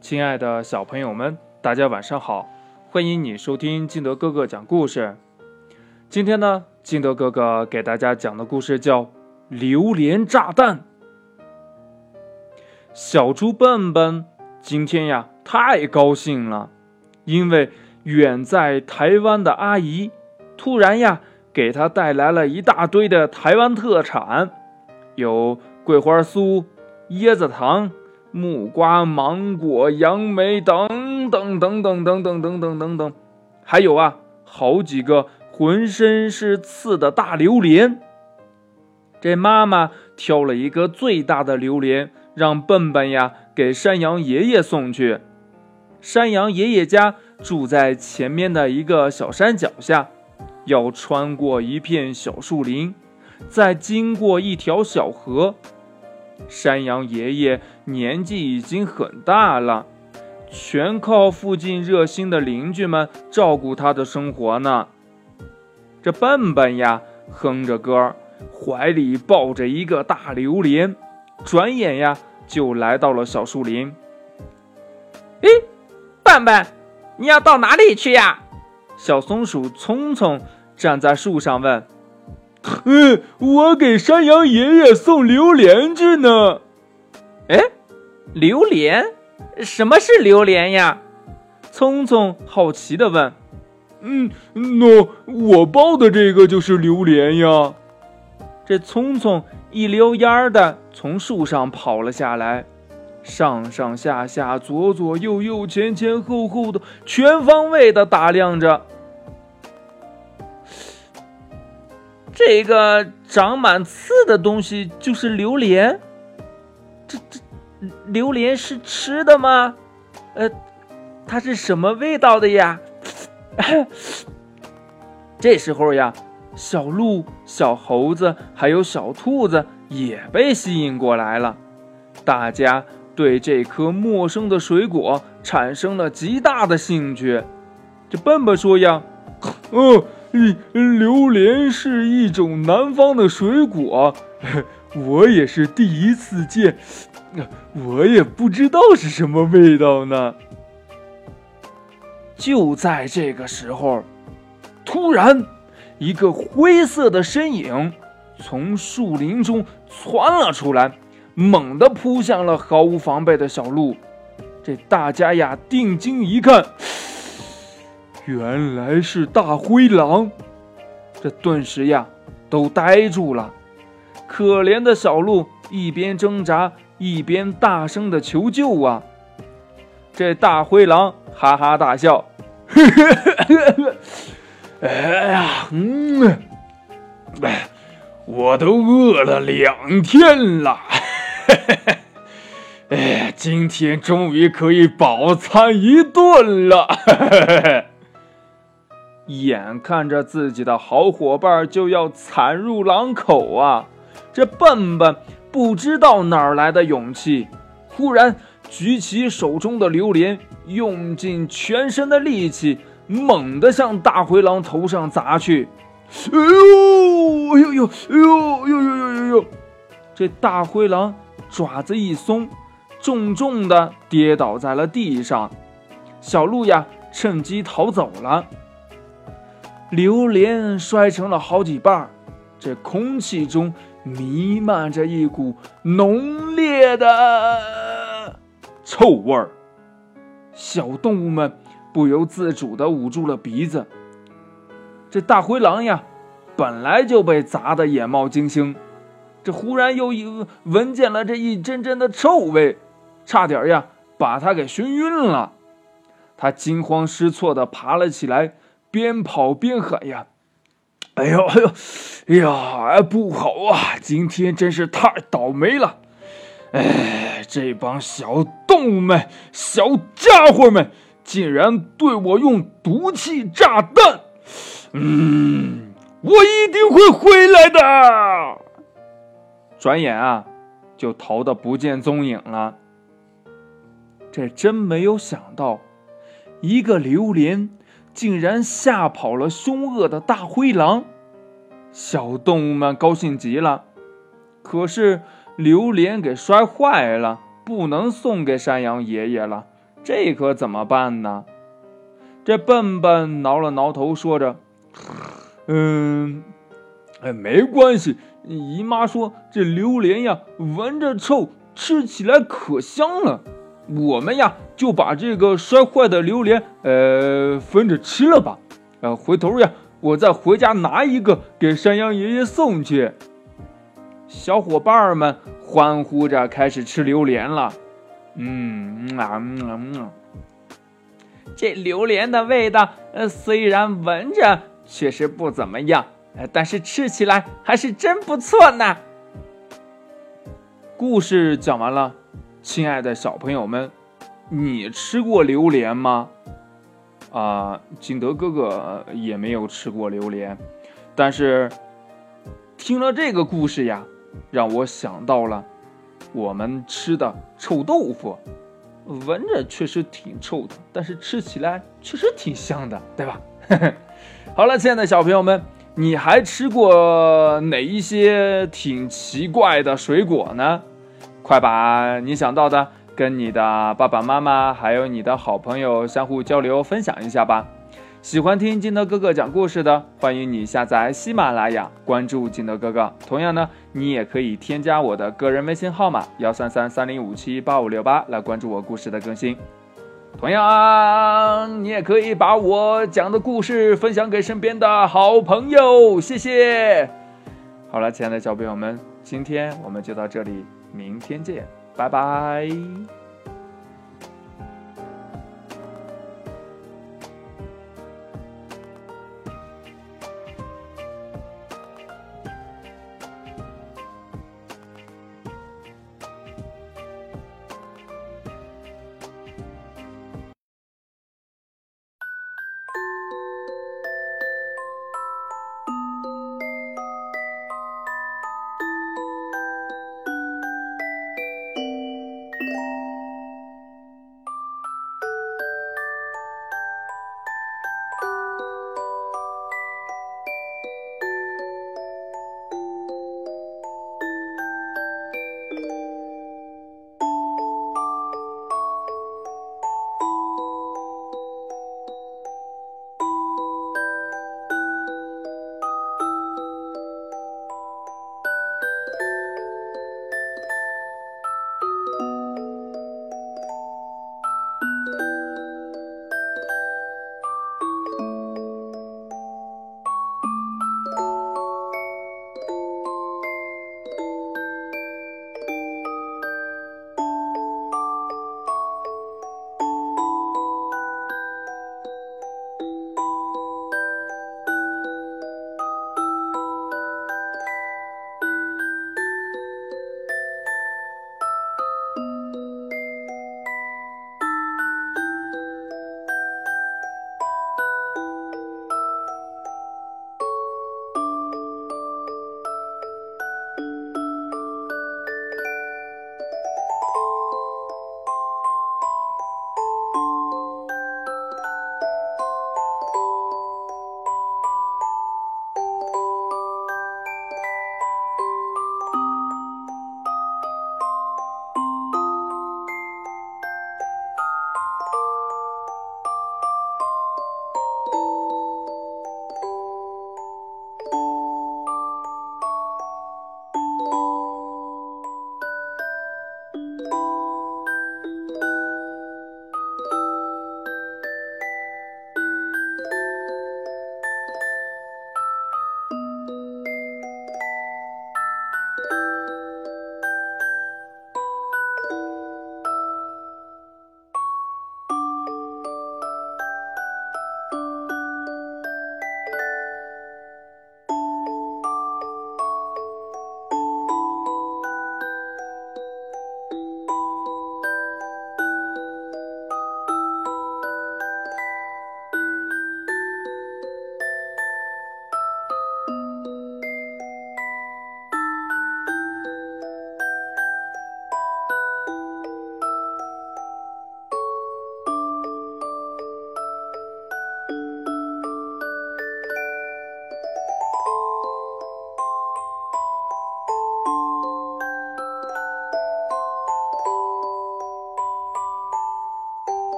亲爱的小朋友们，大家晚上好！欢迎你收听金德哥哥讲故事。今天呢，金德哥哥给大家讲的故事叫《榴莲炸弹》。小猪笨笨今天呀，太高兴了，因为远在台湾的阿姨突然呀，给他带来了一大堆的台湾特产，有桂花酥、椰子糖。木瓜、芒果、杨梅等等等等等等等等等等，还有啊，好几个浑身是刺的大榴莲。这妈妈挑了一个最大的榴莲，让笨笨呀给山羊爷爷送去。山羊爷爷家住在前面的一个小山脚下，要穿过一片小树林，再经过一条小河。山羊爷爷年纪已经很大了，全靠附近热心的邻居们照顾他的生活呢。这笨笨呀，哼着歌，怀里抱着一个大榴莲，转眼呀就来到了小树林。咦，笨笨，你要到哪里去呀？小松鼠聪聪站在树上问。嗯，我给山羊爷爷送榴莲去呢。哎，榴莲？什么是榴莲呀？聪聪好奇地问。嗯，喏，我包的这个就是榴莲呀。这聪聪一溜烟儿的从树上跑了下来，上上下下、左左右右、前前后后的全方位的打量着。这个长满刺的东西就是榴莲，这这榴莲是吃的吗？呃，它是什么味道的呀？这时候呀，小鹿、小猴子还有小兔子也被吸引过来了，大家对这颗陌生的水果产生了极大的兴趣。这笨笨说呀，嗯。嗯榴莲是一种南方的水果，我也是第一次见，我也不知道是什么味道呢。就在这个时候，突然，一个灰色的身影从树林中窜了出来，猛地扑向了毫无防备的小鹿。这大家呀，定睛一看。原来是大灰狼，这顿时呀都呆住了。可怜的小鹿一边挣扎一边大声的求救啊！这大灰狼哈哈大笑，呵呵呵哎呀，嗯，我都饿了两天了，哎，今天终于可以饱餐一顿了。眼看着自己的好伙伴就要惨入狼口啊！这笨笨不知道哪来的勇气，忽然举起手中的榴莲，用尽全身的力气，猛地向大灰狼头上砸去。哎呦！哎呦呦！哎呦呦呦呦呦呦！这大灰狼爪子一松，重重的跌倒在了地上。小鹿呀，趁机逃走了。榴莲摔成了好几瓣，这空气中弥漫着一股浓烈的臭味儿。小动物们不由自主地捂住了鼻子。这大灰狼呀，本来就被砸得眼冒金星，这忽然又闻见了这一阵阵的臭味，差点呀把他给熏晕了。他惊慌失措地爬了起来。边跑边喊呀：“哎呦哎呦，哎呀，不好啊！今天真是太倒霉了！哎，这帮小动物们、小家伙们，竟然对我用毒气炸弹！嗯，我一定会回来的。”转眼啊，就逃得不见踪影了。这真没有想到，一个榴莲。竟然吓跑了凶恶的大灰狼，小动物们高兴极了。可是榴莲给摔坏了，不能送给山羊爷爷了，这可怎么办呢？这笨笨挠了挠头，说着：“嗯，哎，没关系。姨妈说这榴莲呀，闻着臭，吃起来可香了。我们呀，就把这个摔坏的榴莲，呃，分着吃了吧。呃，回头呀，我再回家拿一个给山羊爷爷送去。”小伙伴们欢呼着开始吃榴莲了。嗯啊嗯啊！这榴莲的味道，呃，虽然闻着确实不怎么样，呃但是吃起来还是真不错呢。故事讲完了，亲爱的小朋友们，你吃过榴莲吗？啊，景德哥哥也没有吃过榴莲，但是听了这个故事呀。让我想到了我们吃的臭豆腐，闻着确实挺臭的，但是吃起来确实挺香的，对吧？好了，亲爱的小朋友们，你还吃过哪一些挺奇怪的水果呢？快把你想到的跟你的爸爸妈妈还有你的好朋友相互交流分享一下吧。喜欢听金德哥哥讲故事的，欢迎你下载喜马拉雅，关注金德哥哥。同样呢，你也可以添加我的个人微信号码幺三三三零五七八五六八来关注我故事的更新。同样，你也可以把我讲的故事分享给身边的好朋友。谢谢。好了，亲爱的小朋友们，今天我们就到这里，明天见，拜拜。